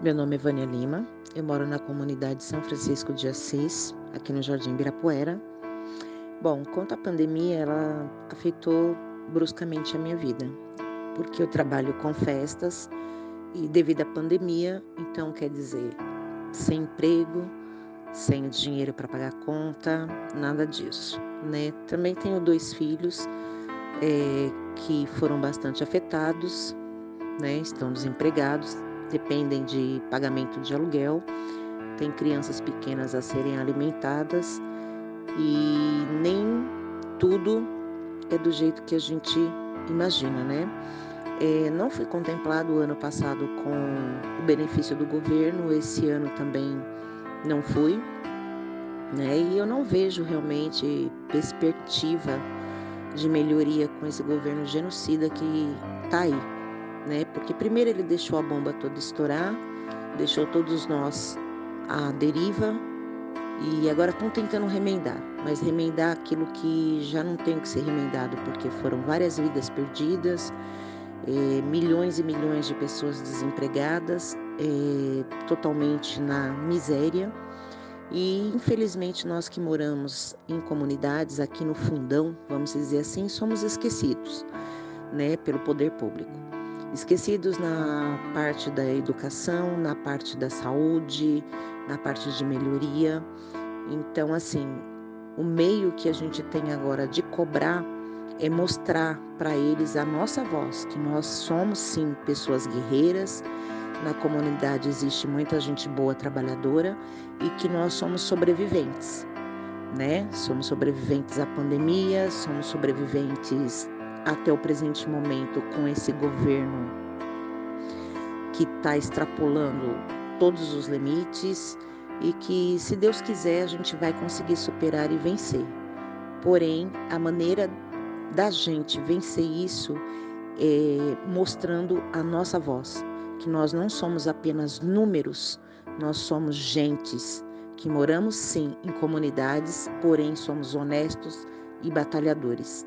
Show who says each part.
Speaker 1: Meu nome é Vânia Lima, eu moro na comunidade São Francisco de Assis, aqui no Jardim Ibirapuera. Bom, quanto à pandemia, ela afetou bruscamente a minha vida, porque eu trabalho com festas e devido à pandemia, então quer dizer, sem emprego, sem dinheiro para pagar conta, nada disso, né? Também tenho dois filhos é, que foram bastante afetados, né? Estão desempregados, dependem de pagamento de aluguel, tem crianças pequenas a serem alimentadas e nem tudo é do jeito que a gente imagina, né? É, não fui contemplado o ano passado com o benefício do governo, esse ano também não fui, né? E eu não vejo realmente perspectiva de melhoria com esse governo genocida que está aí, né? Porque primeiro ele deixou a bomba toda estourar, deixou todos nós à deriva e agora estão tentando remendar, mas remendar aquilo que já não tem que ser remendado, porque foram várias vidas perdidas, eh, milhões e milhões de pessoas desempregadas, eh, totalmente na miséria. E infelizmente nós que moramos em comunidades aqui no fundão, vamos dizer assim, somos esquecidos, né, pelo poder público esquecidos na parte da educação, na parte da saúde, na parte de melhoria. Então, assim, o meio que a gente tem agora de cobrar é mostrar para eles a nossa voz, que nós somos sim pessoas guerreiras. Na comunidade existe muita gente boa, trabalhadora e que nós somos sobreviventes, né? Somos sobreviventes à pandemia, somos sobreviventes até o presente momento com esse governo que está extrapolando todos os limites e que, se Deus quiser, a gente vai conseguir superar e vencer. Porém, a maneira da gente vencer isso é mostrando a nossa voz, que nós não somos apenas números, nós somos gentes que moramos sim em comunidades, porém somos honestos e batalhadores.